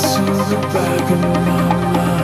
to the back of my mind.